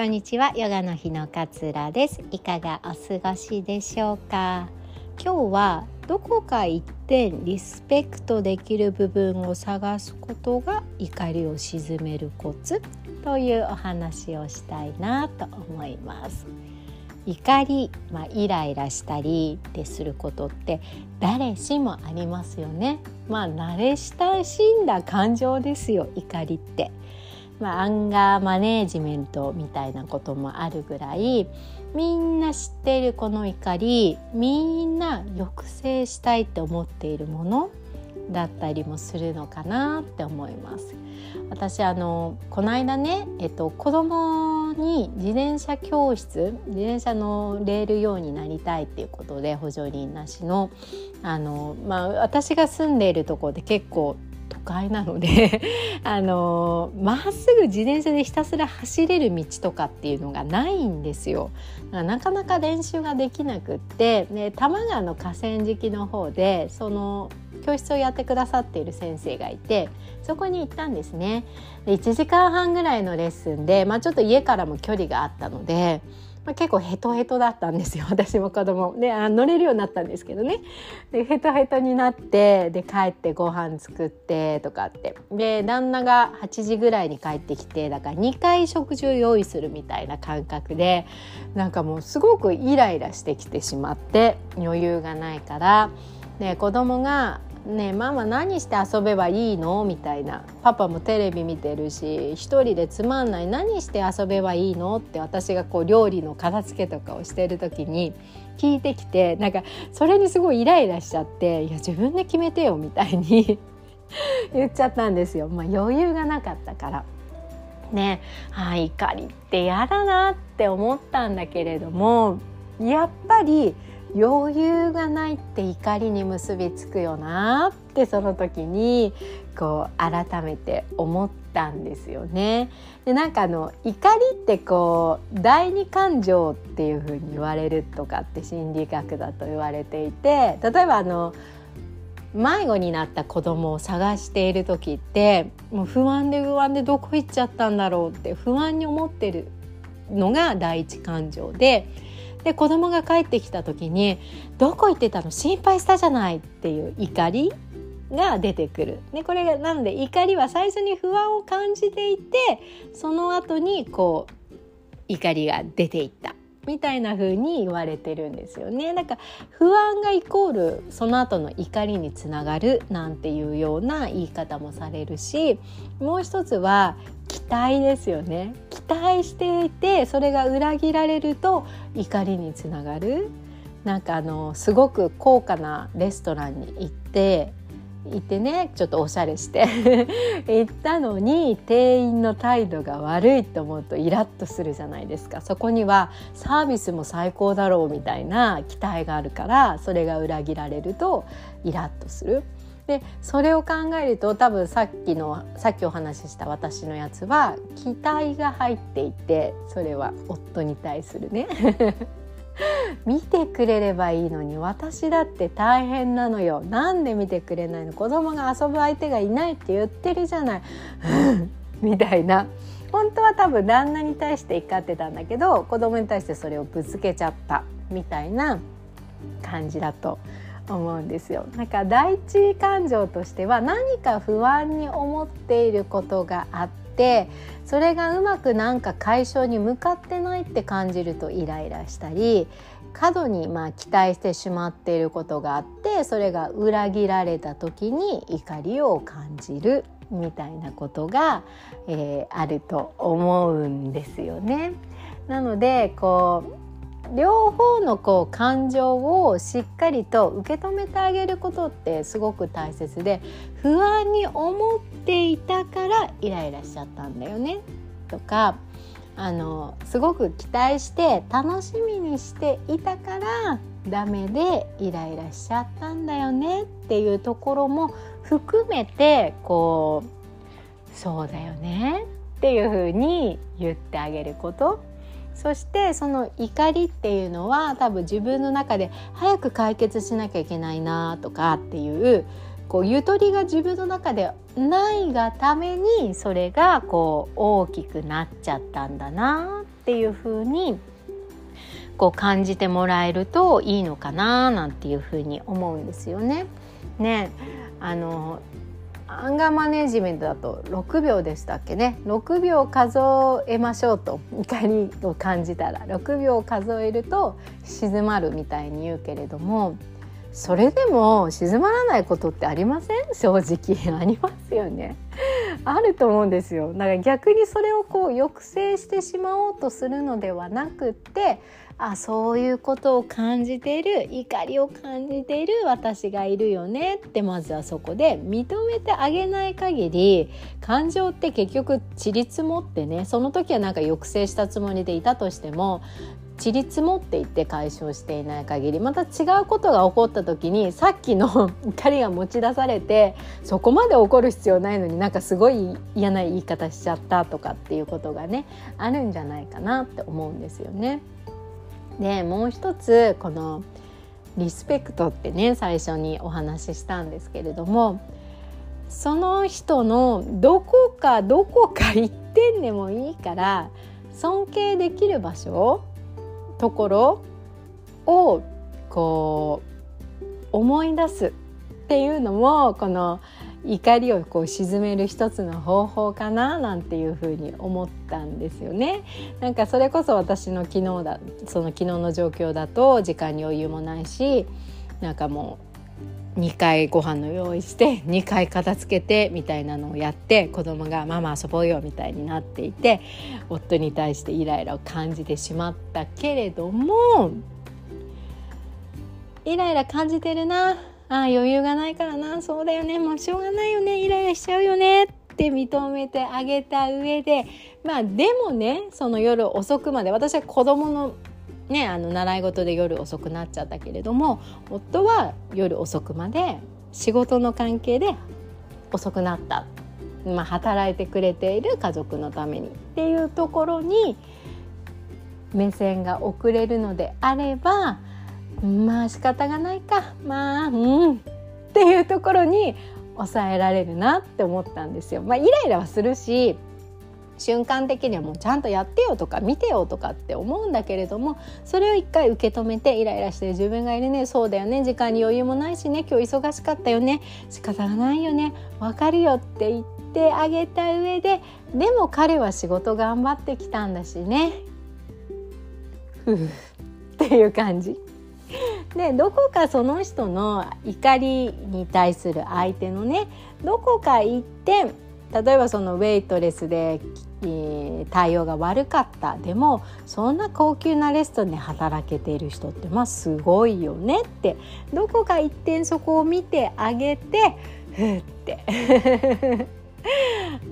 こんにちは。ヨガの日の勝です。いかがお過ごしでしょうか？今日はどこか一点リスペクトできる部分を探すことが怒りを鎮めるコツというお話をしたいなと思います。怒り、まあ、イライラしたりですることって誰しもありますよね。まあ慣れ親しんだ感情ですよ怒りって。まあ、アンガーマネージメントみたいなこともあるぐらいみんな知っているこの怒りみんな抑制したいって思っているものだったりもするのかなって思います。私あのこの間ね、えっと、子供に自転車教室自転車乗れるようになりたいっていうことで補助輪なしのあの、まあ、私が住んでいるところで結構都会なので あのまっすぐ自転車でひたすら走れる道とかっていうのがないんですよ。なかなか練習ができなくってで多摩川の河川敷の方でその教室をやってくださっている先生がいてそこに行ったんですね。で1時間半ぐらいのレッスンで、まあ、ちょっと家からも距離があったので。まあ、結構ヘトヘトだったんですよ 私も子供。であ乗れるようになったんですけどね。でヘトヘトになってで帰ってご飯作ってとかって。で旦那が8時ぐらいに帰ってきてだから2回食事を用意するみたいな感覚でなんかもうすごくイライラしてきてしまって余裕がないから。で子供がねママ何して遊べばいいの？みたいな。パパもテレビ見てるし一人でつまんない。何して遊べばいいの？って私がこう料理の片付けとかをしてる時に聞いてきてなんかそれにすごいイライラしちゃっていや自分で決めてよみたいに 言っちゃったんですよ、まあ、余裕がなかったから。ねあ怒りって嫌だなって思ったんだけれどもやっぱり余裕がないって怒りに結びつくよなってその時にこう改めて思ったんですよね。でなんかあの怒りってこう第二感情っていう風に言われるとかって心理学だと言われていて例えばあの迷子になった子供を探している時ってもう不安で不安でどこ行っちゃったんだろうって不安に思ってるのが第一感情で。で子供が帰ってきた時に「どこ行ってたの？心配したじゃない」っていう怒りが出てくる。でこれがなので怒りは最初に不安を感じていてその後にこう怒りが出ていったみたいな風に言われてるんですよね。だから不安がイコールその後の怒りにつながるなんていうような言い方もされるしもう一つは期待ですよね待していてそれが裏切られると怒りにつながるなんかあのすごく高価なレストランに行って行ってねちょっとおしゃれして 行ったのに店員の態度が悪いと思うとイラッとするじゃないですかそこにはサービスも最高だろうみたいな期待があるからそれが裏切られるとイラッとする。でそれを考えると多分さっきのさっきお話しした私のやつは期待が入っていてそれは夫に対するね。見てくれればいいのに私だって大変なのよ。なんで見てくれないの？子供が遊ぶ相手がいないって言ってるじゃない。みたいな。本当は多分旦那に対して怒ってたんだけど子供に対してそれをぶつけちゃったみたいな感じだと思うんですよ。なんか第一感情としては何か不安に思っていることがあってそれがうまくなんか解消に向かってないって感じるとイライラしたり過度にまあ期待してしまっていることがあってそれが裏切られた時に怒りを感じるみたいなことが、えー、あると思うんですよね。なのでこう両方のこう感情をしっかりと受け止めてあげることってすごく大切で不安に思っていたからイライラしちゃったんだよね。とかあのすごく期待して楽しみにしていたからダメでイライラしちゃったんだよね。っていうところも含めてこうそうだよね。っていうふうに言ってあげること。そしてその怒りっていうのは多分自分の中で早く解決しなきゃいけないなとかっていうこうゆとりが自分の中でないがためにそれがこう大きくなっちゃったんだなっていう風にこう感じてもらえるといいのかななんていう風に思うんですよね。ねあのアンガーマネジメントだと6秒でしたっけね。6秒数えましょうと怒りを感じたら。6秒数えると静まるみたいに言うけれども。それでも静まらないことってありません？正直。ありますよね。あると思うんですよ。だから逆にそれをこう抑制してしまおうとするのではなくってあそういうことを感じている怒りを感じている私がいるよねってまずはそこで認めてあげない限り感情って結局ちりつもってねその時はなんか抑制したつもりでいたとしてもちりつもっていって解消していない限りまた違うことが起こった時にさっきの 怒りが持ち出されてそこまで怒る必要ないのになんかすごい嫌な言い方しちゃったとかっていうことがねあるんじゃないかなって思うんですよね。でもう一つこのリスペクトってね最初にお話ししたんですけれどもその人のどこかどこか一点でもいいから尊敬できる場所ところをこう思い出すっていうのもこの怒りをこう沈める一つの方法かななんていうふうに思ったんですよね。なんかそれこそ私の昨日だその昨日の状況だと時間に余裕もないしなんかもう2回ご飯の用意して2回片付けてみたいなのをやって子供が「ママ遊ぼうよ」みたいになっていて夫に対してイライラを感じてしまったけれどもイライラ感じてるな。あ余裕がないからな。そうだよね。もうしょうがないよね。イライラしちゃうよね。って認めてあげた上でまあでもねその夜遅くまで私は子供のねあの習い事で夜遅くなっちゃったけれども夫は夜遅くまで仕事の関係で遅くなった、まあ、働いてくれている家族のためにっていうところに目線が遅れるのであればまあ仕方がないかまあうんっていうところに抑えられるなって思ったんですよ。まあ、イライラはするし瞬間的にはもうちゃんとやってよとか見てよとかって思うんだけれどもそれを一回受け止めてイライラしてる自分がいるねそうだよね時間に余裕もないしね今日忙しかったよね仕方がないよねわかるよって言ってあげた上ででも彼は仕事頑張ってきたんだしねふうっていう感じ。でどこかその人の怒りに対する相手のねどこか一点例えばそのウェイトレスで、対応が悪かった。でもそんな高級なレストランで働けている人ってまあすごいよねって。どこか一点そこを見てあげてふって。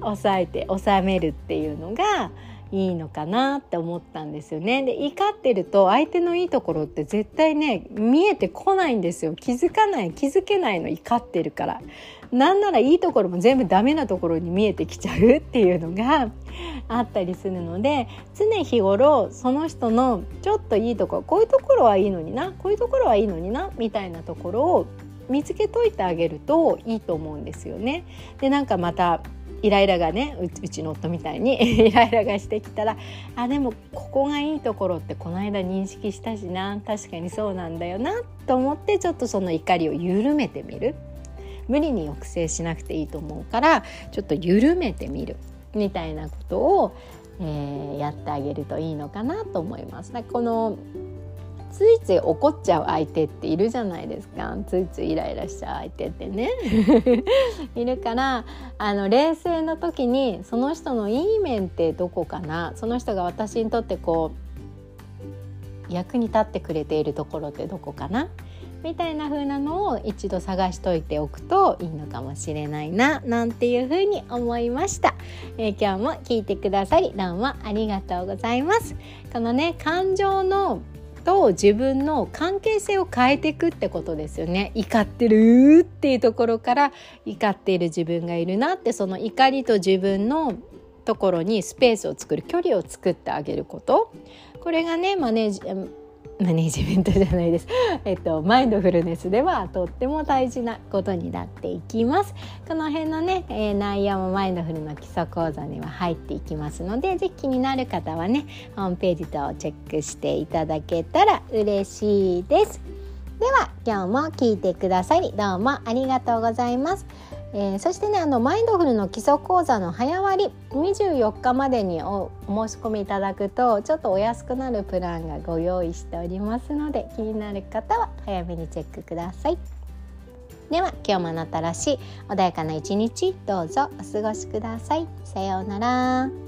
抑えて収めるっていうのがいいのかなって思ったんですよね。で怒ってると相手のいいところって絶対ね見えてこないんですよ気づかない気づけないの怒ってるから。なんならいいところも全部ダメなところに見えてきちゃうっていうのがあったりするので常日頃その人のちょっといいところこういうところはいいのになこういうところはいいのになみたいなところを見つけといてあげるといいと思うんですよね。でなんかまたイライラがねうちの夫みたいに イライラがしてきたらあでもここがいいところってこの間認識したしな。確かにそうなんだよなと思ってちょっとその怒りを緩めてみる。無理に抑制しなくていいと思うからちょっと緩めてみる。みたいなことを、えー、やってあげるといいのかなと思います。このついつい怒っちゃう相手っているじゃないですか。ついついイライラしちゃう相手ってね。いるからあの冷静な時にその人のいい面ってどこかな。その人が私にとってこう役に立ってくれているところってどこかな。みたいな風なのを一度探しといておくといいのかもしれないな。なんていう風に思いました、えー、今日も聞いてくださりどうもありがとうございます。このね感情のと自分の関係性を変えていくってことですよね。怒ってるっていうところから怒っている自分がいるなってその怒りと自分のところにスペースを作る距離を作ってあげること。これがねマネージマネジメントじゃないです、えっと、マインドフルネスではとっても大事なことになっていきます。この辺のね、えー、内容もマインドフルの基礎講座には入っていきますので是非気になる方はねホームページとチェックしていただけたら嬉しいです。では今日も聞いてくださりどうもありがとうございます。えー、そしてねあのマインドフルの基礎講座の早割24日までにお申し込みいただくとちょっとお安くなるプランがご用意しておりますので気になる方は早めにチェックください。では今日もあなたらしい穏やかな一日どうぞお過ごしください。さようなら。